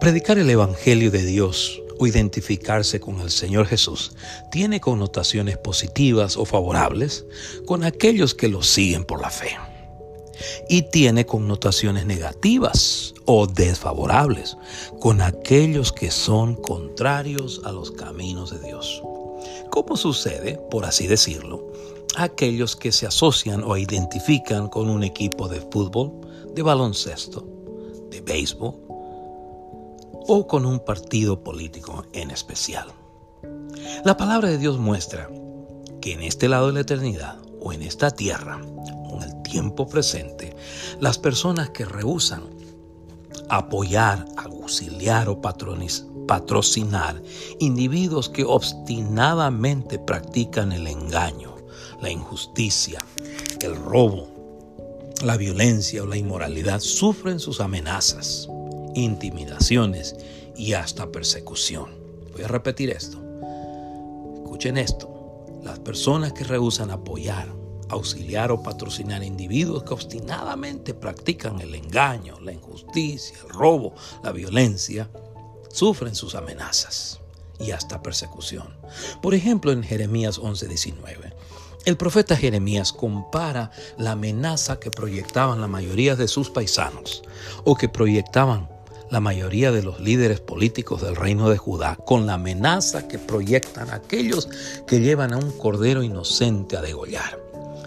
Predicar el Evangelio de Dios o identificarse con el Señor Jesús tiene connotaciones positivas o favorables con aquellos que lo siguen por la fe. Y tiene connotaciones negativas o desfavorables con aquellos que son contrarios a los caminos de Dios. ¿Cómo sucede, por así decirlo, aquellos que se asocian o identifican con un equipo de fútbol, de baloncesto, de béisbol, o con un partido político en especial. La palabra de Dios muestra que en este lado de la eternidad o en esta tierra, en el tiempo presente, las personas que rehusan apoyar, auxiliar o patrocinar individuos que obstinadamente practican el engaño, la injusticia, el robo, la violencia o la inmoralidad sufren sus amenazas intimidaciones y hasta persecución. Voy a repetir esto. Escuchen esto. Las personas que rehusan apoyar, auxiliar o patrocinar individuos que obstinadamente practican el engaño, la injusticia, el robo, la violencia, sufren sus amenazas y hasta persecución. Por ejemplo, en Jeremías 11:19, el profeta Jeremías compara la amenaza que proyectaban la mayoría de sus paisanos o que proyectaban la mayoría de los líderes políticos del reino de Judá con la amenaza que proyectan aquellos que llevan a un cordero inocente a degollar,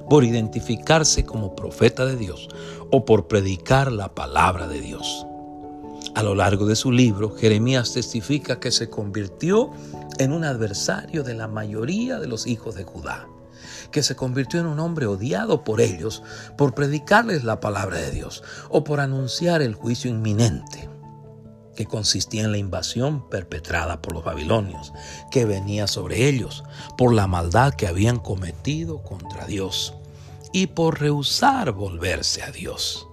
por identificarse como profeta de Dios o por predicar la palabra de Dios. A lo largo de su libro, Jeremías testifica que se convirtió en un adversario de la mayoría de los hijos de Judá, que se convirtió en un hombre odiado por ellos por predicarles la palabra de Dios o por anunciar el juicio inminente que consistía en la invasión perpetrada por los babilonios, que venía sobre ellos por la maldad que habían cometido contra Dios y por rehusar volverse a Dios.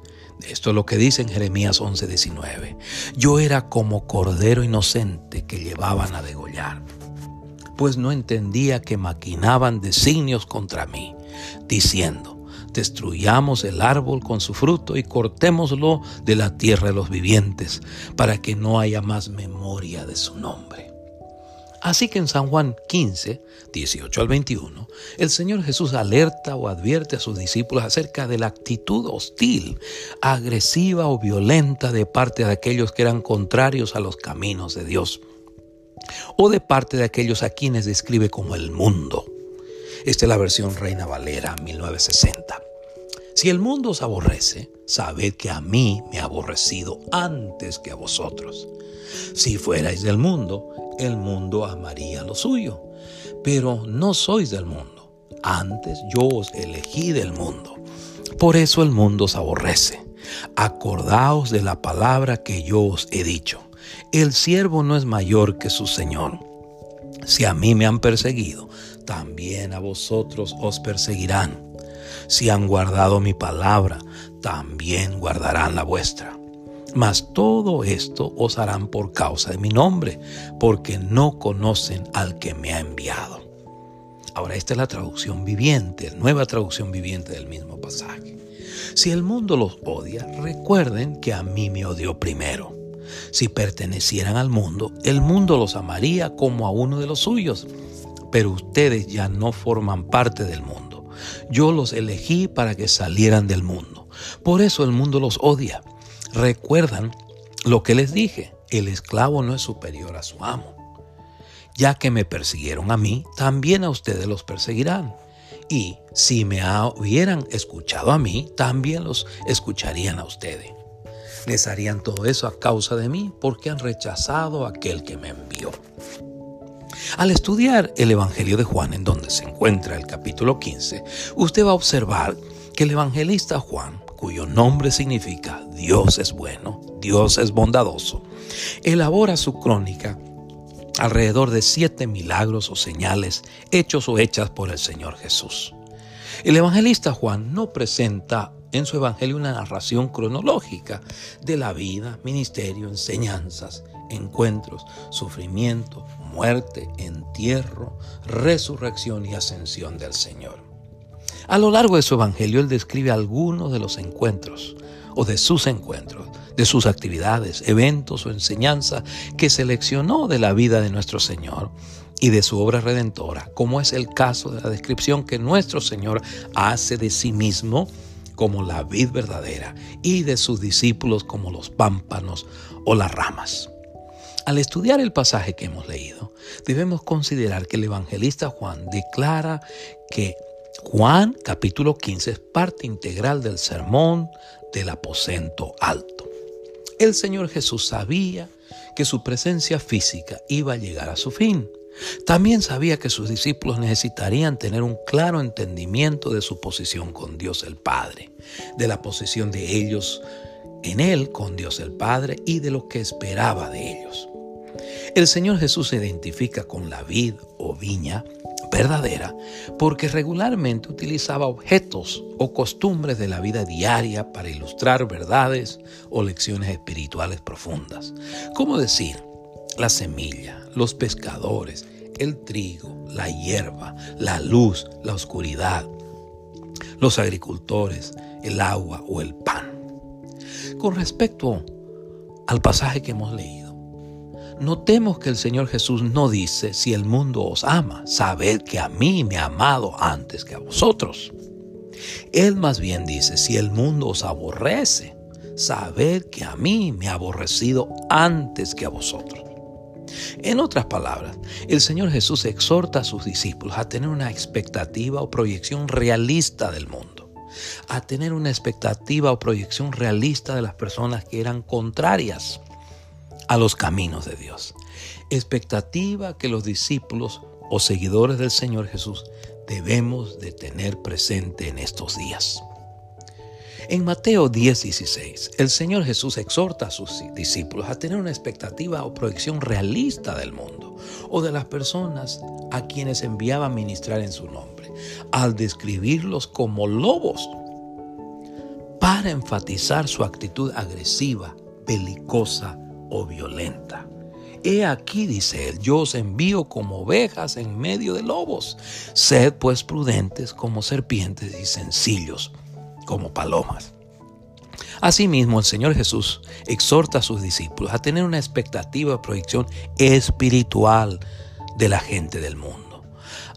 Esto es lo que dice en Jeremías 11:19. Yo era como cordero inocente que llevaban a degollar, pues no entendía que maquinaban designios contra mí, diciendo, destruyamos el árbol con su fruto y cortémoslo de la tierra de los vivientes, para que no haya más memoria de su nombre. Así que en San Juan 15, 18 al 21, el Señor Jesús alerta o advierte a sus discípulos acerca de la actitud hostil, agresiva o violenta de parte de aquellos que eran contrarios a los caminos de Dios, o de parte de aquellos a quienes describe como el mundo. Esta es la versión Reina Valera 1960. Si el mundo os aborrece, sabed que a mí me ha aborrecido antes que a vosotros. Si fuerais del mundo, el mundo amaría lo suyo. Pero no sois del mundo. Antes yo os elegí del mundo. Por eso el mundo os aborrece. Acordaos de la palabra que yo os he dicho. El siervo no es mayor que su Señor. Si a mí me han perseguido, también a vosotros os perseguirán. Si han guardado mi palabra, también guardarán la vuestra. Mas todo esto os harán por causa de mi nombre, porque no conocen al que me ha enviado. Ahora esta es la traducción viviente, nueva traducción viviente del mismo pasaje. Si el mundo los odia, recuerden que a mí me odió primero. Si pertenecieran al mundo, el mundo los amaría como a uno de los suyos, pero ustedes ya no forman parte del mundo yo los elegí para que salieran del mundo. Por eso el mundo los odia. Recuerdan lo que les dije, el esclavo no es superior a su amo. Ya que me persiguieron a mí, también a ustedes los perseguirán. Y si me hubieran escuchado a mí, también los escucharían a ustedes. Les harían todo eso a causa de mí porque han rechazado a aquel que me envió. Al estudiar el Evangelio de Juan, en donde se encuentra el capítulo 15, usted va a observar que el evangelista Juan, cuyo nombre significa Dios es bueno, Dios es bondadoso, elabora su crónica alrededor de siete milagros o señales hechos o hechas por el Señor Jesús. El evangelista Juan no presenta en su evangelio una narración cronológica de la vida, ministerio, enseñanzas, encuentros, sufrimiento, muerte, entierro, resurrección y ascensión del Señor. A lo largo de su evangelio, él describe algunos de los encuentros o de sus encuentros, de sus actividades, eventos o enseñanza que seleccionó de la vida de nuestro Señor y de su obra redentora, como es el caso de la descripción que nuestro Señor hace de sí mismo como la vid verdadera y de sus discípulos como los pámpanos o las ramas. Al estudiar el pasaje que hemos leído, debemos considerar que el evangelista Juan declara que Juan capítulo 15 es parte integral del sermón del aposento alto. El Señor Jesús sabía que su presencia física iba a llegar a su fin. También sabía que sus discípulos necesitarían tener un claro entendimiento de su posición con Dios el Padre, de la posición de ellos en Él con Dios el Padre y de lo que esperaba de ellos. El Señor Jesús se identifica con la vid o viña verdadera porque regularmente utilizaba objetos o costumbres de la vida diaria para ilustrar verdades o lecciones espirituales profundas. Como decir, la semilla, los pescadores, el trigo, la hierba, la luz, la oscuridad, los agricultores, el agua o el pan. Con respecto al pasaje que hemos leído, notemos que el Señor Jesús no dice, si el mundo os ama, sabed que a mí me ha amado antes que a vosotros. Él más bien dice, si el mundo os aborrece, sabed que a mí me ha aborrecido antes que a vosotros. En otras palabras, el Señor Jesús exhorta a sus discípulos a tener una expectativa o proyección realista del mundo, a tener una expectativa o proyección realista de las personas que eran contrarias a los caminos de Dios. Expectativa que los discípulos o seguidores del Señor Jesús debemos de tener presente en estos días. En Mateo 10:16, el Señor Jesús exhorta a sus discípulos a tener una expectativa o proyección realista del mundo o de las personas a quienes enviaba a ministrar en su nombre, al describirlos como lobos, para enfatizar su actitud agresiva, belicosa o violenta. He aquí, dice él, yo os envío como ovejas en medio de lobos. Sed pues prudentes como serpientes y sencillos como palomas. Asimismo, el Señor Jesús exhorta a sus discípulos a tener una expectativa de proyección espiritual de la gente del mundo,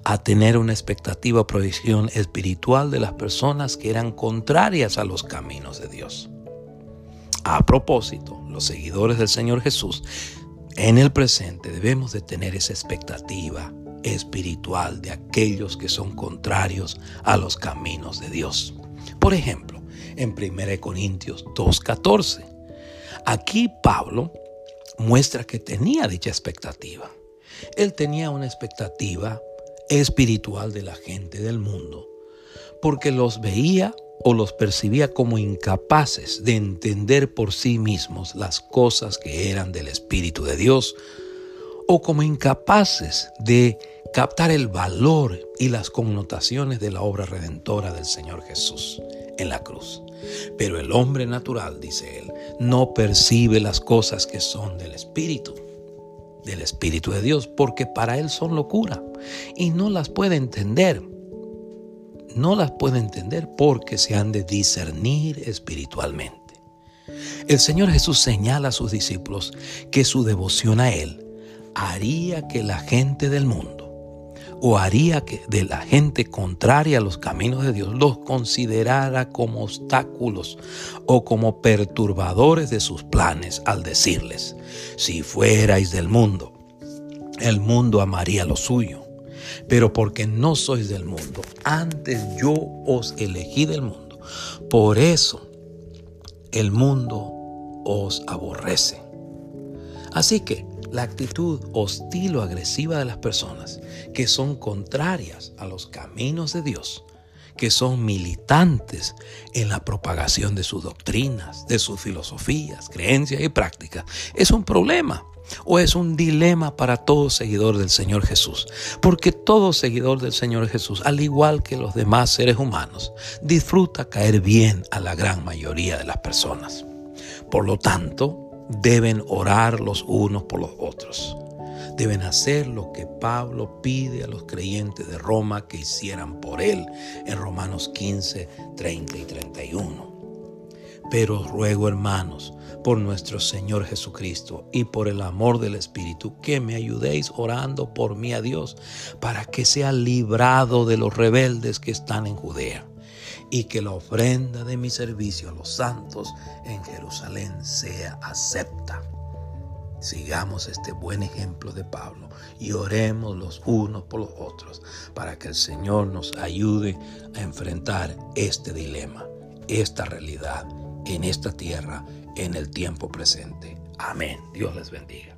a tener una expectativa de proyección espiritual de las personas que eran contrarias a los caminos de Dios. A propósito, los seguidores del Señor Jesús en el presente debemos de tener esa expectativa espiritual de aquellos que son contrarios a los caminos de Dios. Por ejemplo, en 1 Corintios 2.14, aquí Pablo muestra que tenía dicha expectativa. Él tenía una expectativa espiritual de la gente del mundo, porque los veía o los percibía como incapaces de entender por sí mismos las cosas que eran del Espíritu de Dios, o como incapaces de captar el valor y las connotaciones de la obra redentora del Señor Jesús en la cruz. Pero el hombre natural, dice él, no percibe las cosas que son del Espíritu, del Espíritu de Dios, porque para él son locura y no las puede entender. No las puede entender porque se han de discernir espiritualmente. El Señor Jesús señala a sus discípulos que su devoción a Él haría que la gente del mundo o haría que de la gente contraria a los caminos de Dios los considerara como obstáculos o como perturbadores de sus planes al decirles, si fuerais del mundo, el mundo amaría lo suyo, pero porque no sois del mundo, antes yo os elegí del mundo, por eso el mundo os aborrece. Así que la actitud hostil o agresiva de las personas que son contrarias a los caminos de Dios, que son militantes en la propagación de sus doctrinas, de sus filosofías, creencias y prácticas, es un problema o es un dilema para todo seguidor del Señor Jesús. Porque todo seguidor del Señor Jesús, al igual que los demás seres humanos, disfruta caer bien a la gran mayoría de las personas. Por lo tanto, deben orar los unos por los otros. Deben hacer lo que Pablo pide a los creyentes de Roma que hicieran por él en Romanos 15, 30 y 31. Pero ruego, hermanos, por nuestro Señor Jesucristo y por el amor del Espíritu, que me ayudéis orando por mí a Dios, para que sea librado de los rebeldes que están en Judea, y que la ofrenda de mi servicio a los santos en Jerusalén sea acepta. Sigamos este buen ejemplo de Pablo y oremos los unos por los otros para que el Señor nos ayude a enfrentar este dilema, esta realidad en esta tierra en el tiempo presente. Amén. Dios les bendiga.